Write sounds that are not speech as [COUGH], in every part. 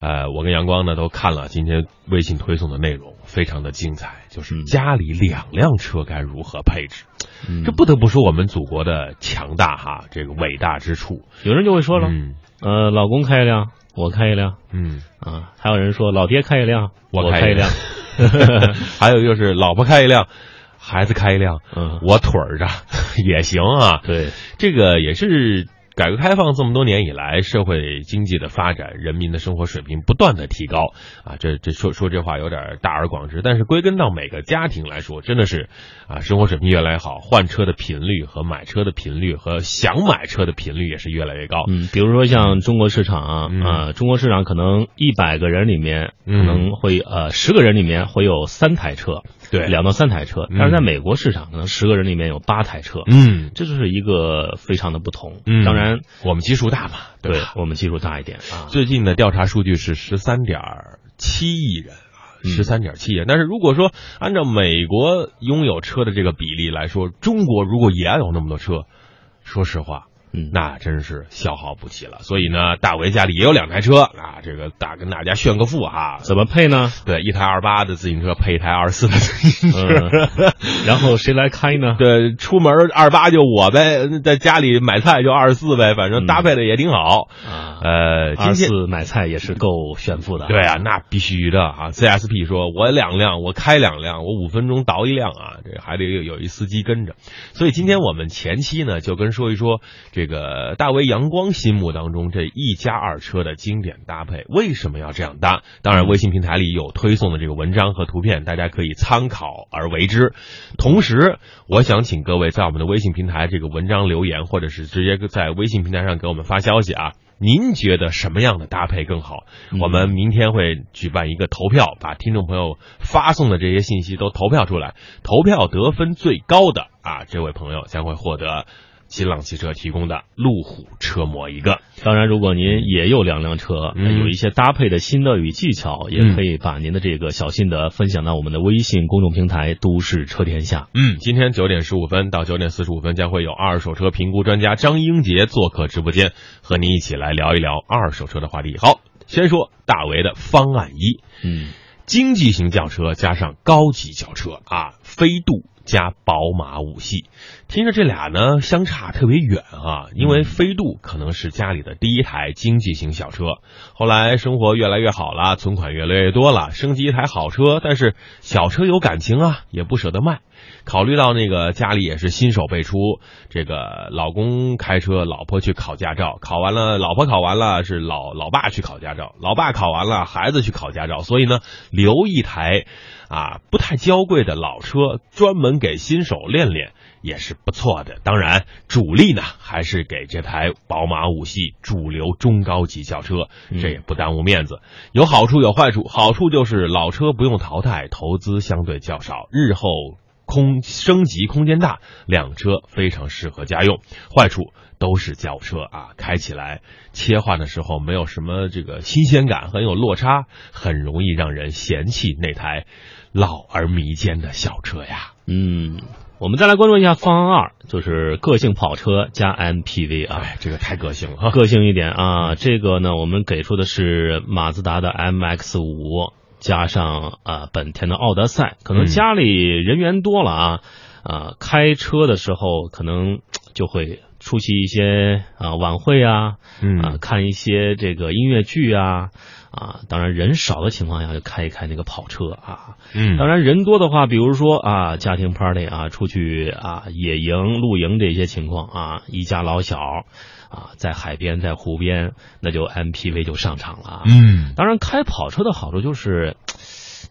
呃，我跟阳光呢都看了今天微信推送的内容，非常的精彩，就是嗯家里两辆车该如何配置。嗯这不得不说我们祖国的强大哈，这个伟大之处。有人就会说了，嗯呃，老公开一辆，我开一辆嗯，啊，还有人说老爹开一辆，我开一辆辆，[LAUGHS] 还有就是老婆开一辆，孩子开一辆，嗯，我腿儿着 [LAUGHS] 也行啊。对，这个也是改革开放这么多年以来，社会经济的发展，人民的生活水平不断的提高啊。这这说说这话有点大而广之，但是归根到每个家庭来说，真的是啊，生活水平越来越好，换车的频率和买车的频率和想买车的频率也是越来越高。嗯，比如说像中国市场啊，嗯啊中国市场可能一百个人里面可嗯能会呃十个人里面会有三台车，对，两到三台车，嗯但是在美国市场可能十个人里面有八台车，嗯这就是一个非常的不同。嗯，当然，我们基数大嘛，对？我们基数大一点啊，最近的调查数据是十三点七亿人啊，嗯十三点七亿人。但是如果说按照美国拥有车的这个比例来说，中国如果也有那么多车，说实话，嗯，那真是消耗不起了。所以呢，大为家里也有两台车啊，这个大跟大家炫个富哈。怎么配呢？对，一台二八的自行车配一台二四的自行车。嗯，然后谁来开呢？[LAUGHS] 对，出门二八就我呗，在家里买菜就二十四呗，反正搭配的也挺好。啊，呃，今二天四买菜也是够炫富的。对啊，那必须的啊！CSP 说，我两辆，我开两辆，我五分钟倒一辆啊，这还得有有一司机跟着。所以今天我们前期呢，就跟说一说这个大为阳光心目当中这一家二车的经典搭配，为什么要这样搭？当然，微信平台里有推送的这个文章和图片，大家可以参考而为之。同时，我想请各位在我们的微信平台这个文章留言，或者是直接在微信平台上给我们发消息啊。您觉得什么样的搭配更好？嗯我们明天会举办一个投票，把听众朋友发送的这些信息都投票出来，投票得分最高的啊，这位朋友将会获得新浪汽车提供的路虎车模一个。当然，如果您也有两辆车，嗯有一些搭配的心得与技巧，也可以把您的这个小心得分享到我们的微信公众平台“都市车天下嗯，今天九点十五分到九点四十五分将会有二手车评估专家张英杰做客直播间，和您一起来聊一聊二手车的话题。好，先说大为的方案一，”。嗯，经济型轿车加上高级轿车啊，飞度加宝马五系，听着这俩呢相差特别远啊，因为飞度可能是家里的第一台经济型小车，后来生活越来越好了，存款越来越多了，升级一台好车，但是小车有感情啊，也不舍得卖。考虑到那个家里也是新手辈出，这个老公开车，老婆去考驾照，考完了，老婆考完了是老老爸去考驾照，老爸考完了孩子去考驾照，所以呢，留一台啊不太娇贵的老车，专门给新手练练也是不错的。当然，主力呢还是给这台宝马五系主流中高级轿车，这也不耽误面子。有好处有坏处，好处就是老车不用淘汰，投资相对较少，日后。空升级空间大，两车非常适合家用。坏处都是轿车啊，开起来切换的时候没有什么这个新鲜感，很有落差，很容易让人嫌弃那台老而弥坚的小车呀。嗯，我们再来关注一下方案二，就是个性跑车加 MPV 啊。哎，这个太个性了哈。个性一点啊，这个呢，我们给出的是马自达的 MX 五加上呃本田的奥德赛，可能嗯家里人员多了啊，呃，开车的时候可能就会出席一些啊、晚会啊，嗯。啊，看一些这个音乐剧啊，啊，当然人少的情况下就开一开那个跑车啊，嗯。当然人多的话，比如说啊家庭 party 啊，出去啊野营、露营这些情况啊，一家老小啊在海边、在湖边，那就 MPV 就上场了啊。嗯当然开跑车的好处就是，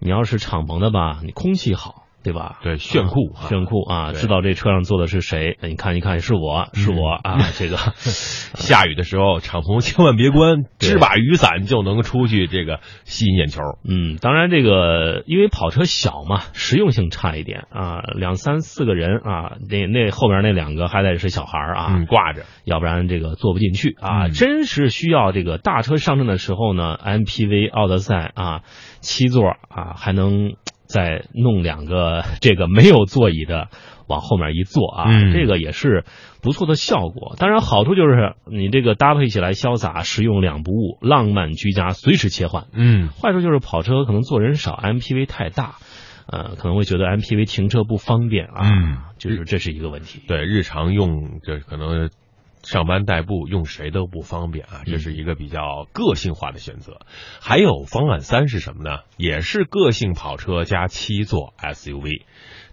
你要是敞篷的吧，你空气好。对吧？对炫酷啊炫酷啊！知道这车上坐的是谁？你看一看，是我是我啊！[LAUGHS] 这个下雨的时候敞篷千万别关，支把雨伞就能出去，这个吸引眼球。嗯，当然这个因为跑车小嘛，实用性差一点啊，两三四个人啊，那那后边那两个还得是小孩啊，嗯，挂着。要不然这个坐不进去啊。嗯真是需要这个大车上阵的时候呢，MPV 奥德赛啊，七座啊，还能再弄两个 [LAUGHS] 这个没有座椅的往后面一坐啊，嗯这个也是不错的效果。当然好处就是你这个搭配起来潇洒、实用两不误、浪漫居家，随时切换。嗯坏处就是跑车可能坐人少，MPV 太大，呃，可能会觉得 MPV 停车不方便啊，嗯就是这是一个问题。对，日常用这可能上班代步用谁都不方便啊，这是一个比较个性化的选择。还有方案三是什么呢？也是个性跑车加七座 SUV，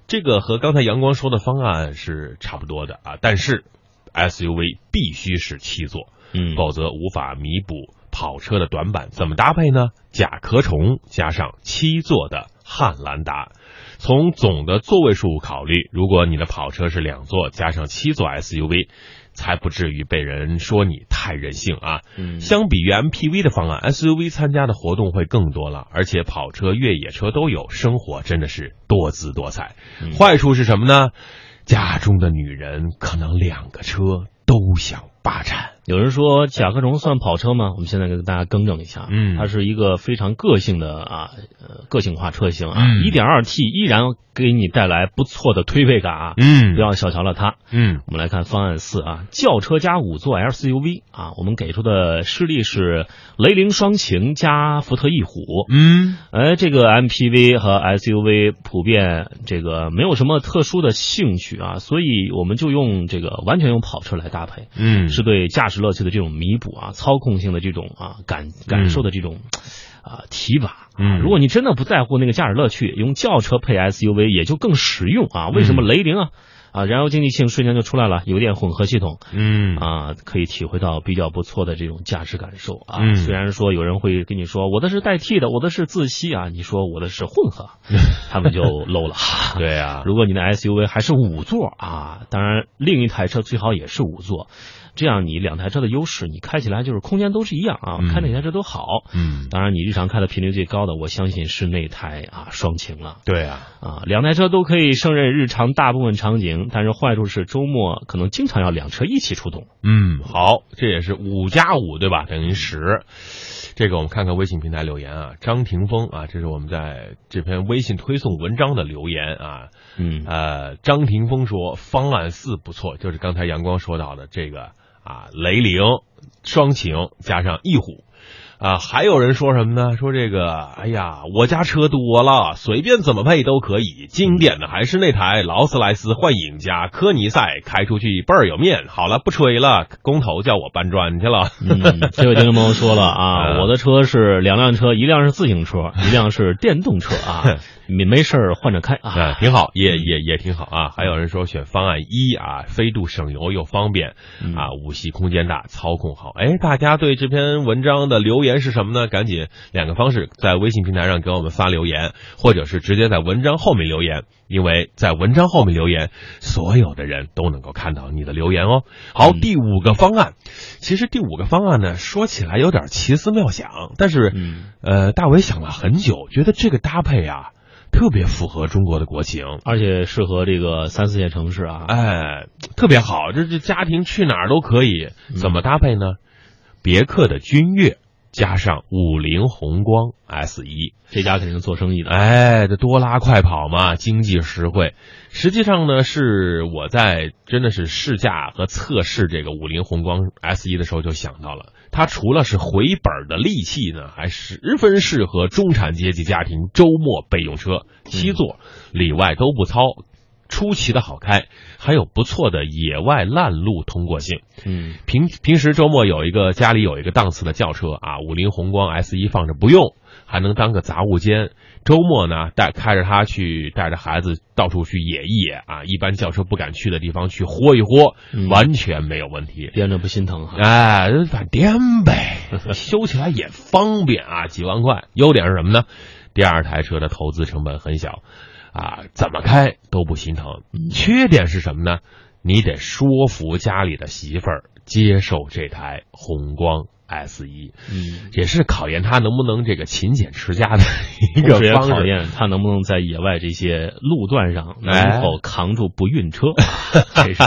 这个和刚才阳光说的方案是差不多的啊，但是 SUV 必须是七座，嗯，否则无法弥补跑车的短板。怎么搭配呢？甲壳虫加上七座的汉兰达。从总的座位数考虑，如果你的跑车是两座加上七座 SUV，才不至于被人说你太任性啊。嗯相比于 MPV 的方案，SUV 参加的活动会更多了，而且跑车、越野车都有，生活真的是多姿多彩。嗯坏处是什么呢？家中的女人可能两个车都想霸占。有人说甲壳虫算跑车吗？我们现在跟大家更正一下，嗯它是一个非常个性的啊，呃，个性化车型啊，嗯一点二 T 依然给你带来不错的推背感啊，嗯不要小瞧了它。嗯我们来看方案四啊，轿车加五座 SUV 啊，我们给出的示例是雷凌双擎加福特翼虎。嗯哎，这个 MPV 和 SUV 普遍这个没有什么特殊的兴趣啊，所以我们就用这个完全用跑车来搭配，嗯是对驾驶乐趣的这种弥补啊，操控性的这种啊感感受的这种。啊，提拔啊！嗯如果你真的不在乎那个驾驶乐趣，用轿车配 SUV 也就更实用啊。为什么嗯雷凌啊？啊，燃油经济性瞬间就出来了，油电混合系统嗯啊，可以体会到比较不错的这种驾驶感受啊。嗯虽然说有人会跟你说我的是代替的，我的是自吸啊，你说我的是混合，[LAUGHS] 他们就 low 了。[LAUGHS] 对啊、如果你的 SUV 还是五座啊，当然另一台车最好也是五座，这样你两台车的优势，你开起来就是空间都是一样啊，嗯开哪台车都好。嗯，当然，你日常开的频率最高的，我相信是那台啊双擎了对啊、啊，两台车都可以胜任日常大部分场景，但是坏处是周末可能经常要两车一起出动。嗯，好，这也是五加五对吧？等于十。这个我们看看微信平台留言啊，张霆锋啊，这是我们在这篇微信推送文章的留言啊。嗯呃，张霆锋说方案四不错，就是刚才阳光说到的这个啊，雷凌双擎加上翼虎。啊，还有人说什么呢？说这个，哎呀，我家车多了，随便怎么配都可以。经典的还是那台劳斯莱斯幻影加科尼赛，开出去倍儿有面。好了，不吹了，工头叫我搬砖去了。嗯，这位听众朋友说了啊，[LAUGHS] 呃我的车是两辆车，一辆是自行车，一辆是电动车啊，[LAUGHS] 没没事儿换着开啊，啊。挺好，也也也挺好啊。还有人说选方案一啊，飞度省油又方便嗯啊，五系空间大，操控好。哎，大家对这篇文章的留言是什么呢？赶紧两个方式，在微信平台上给我们发留言，或者是直接在文章后面留言，因为在文章后面留言，所有的人都能够看到你的留言哦。好，嗯第五个方案，其实第五个方案呢，说起来有点奇思妙想，但是。嗯，呃，大伟想了很久，觉得这个搭配啊，特别符合中国的国情，而且适合这个三四线城市啊。哎，特别好，这这家庭去哪儿都可以。怎么搭配呢？别克的君越加上五菱宏光 S 一，这家肯定做生意的。哎，这多拉快跑嘛，经济实惠。实际上呢，是我在真的是试驾和测试这个五菱宏光 S 一的时候就想到了，它除了是回本的利器呢，还十分适合中产阶级家庭周末备用车，七座里外都不糙。出奇的好开，还有不错的野外烂路通过性。嗯平平时周末有一个家里有一个档次的轿车啊，五菱宏光 S 一放着不用，还能当个杂物间。周末呢，带开着它去带着孩子到处去野一野啊，一般轿车不敢去的地方去豁一豁，嗯完全没有问题。颠着不心疼哈。哎，反颠呗，[LAUGHS] 修起来也方便啊，几万块。优点是什么呢？第二台车的投资成本很小，啊，怎么开都不心疼。缺点是什么呢？你得说服家里的媳妇儿接受这台宏光 S 一，嗯，也是考验他能不能这个勤俭持家的一个方式。考验他能不能在野外这些路段上哎能否扛住不晕车。[LAUGHS] 这是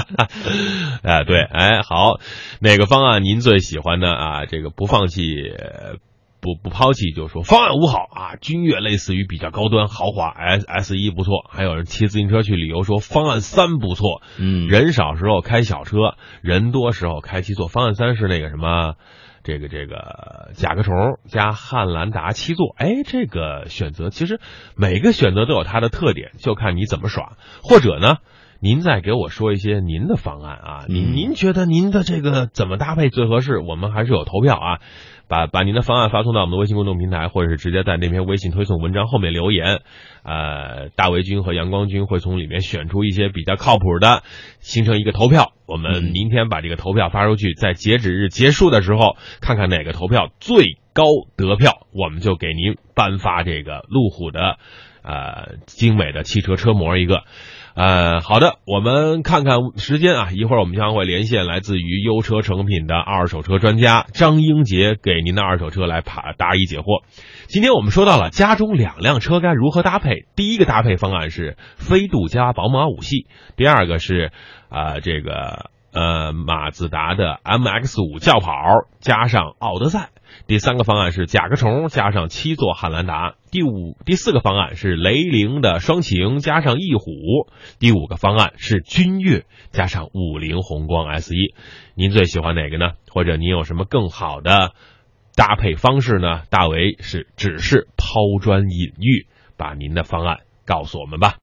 哎，对，哎，好，哪个方案您最喜欢呢？啊，这个不放弃呃不不抛弃，就说方案五好啊，君越类似于比较高端豪华，S S 一不错。还有人骑自行车去旅游，说方案三不错。嗯，人少时候开小车，人多时候开七座。方案三是那个什么，这个这个甲壳虫加汉兰达七座。哎，这个选择其实每个选择都有它的特点，就看你怎么耍。或者呢，您再给我说一些您的方案啊，您嗯您觉得您的这个怎么搭配最合适？我们还是有投票啊。把把您的方案发送到我们的微信公众平台，或者是直接在那篇微信推送文章后面留言。呃，大维军和阳光军会从里面选出一些比较靠谱的，形成一个投票。我们嗯明天把这个投票发出去，在截止日结束的时候，看看哪个投票最高得票，我们就给您颁发这个路虎的呃精美的汽车车模一个。呃，好的，我们看看时间啊，一会儿我们将会连线来自于优车成品的二手车专家张英杰，给您的二手车来答答疑解惑。今天我们说到了家中两辆车该如何搭配，第一个搭配方案是飞度加宝马五系，第二个是啊、呃这个呃马自达的 MX 五轿跑加上奥德赛。第三个方案是甲壳虫加上七座汉兰达，第五、第四个方案是雷凌的双擎加上翼虎，第五个方案是君越加上五菱宏光 S 一。您最喜欢哪个呢？或者您有什么更好的搭配方式呢？大为是只是抛砖引玉，把您的方案告诉我们吧。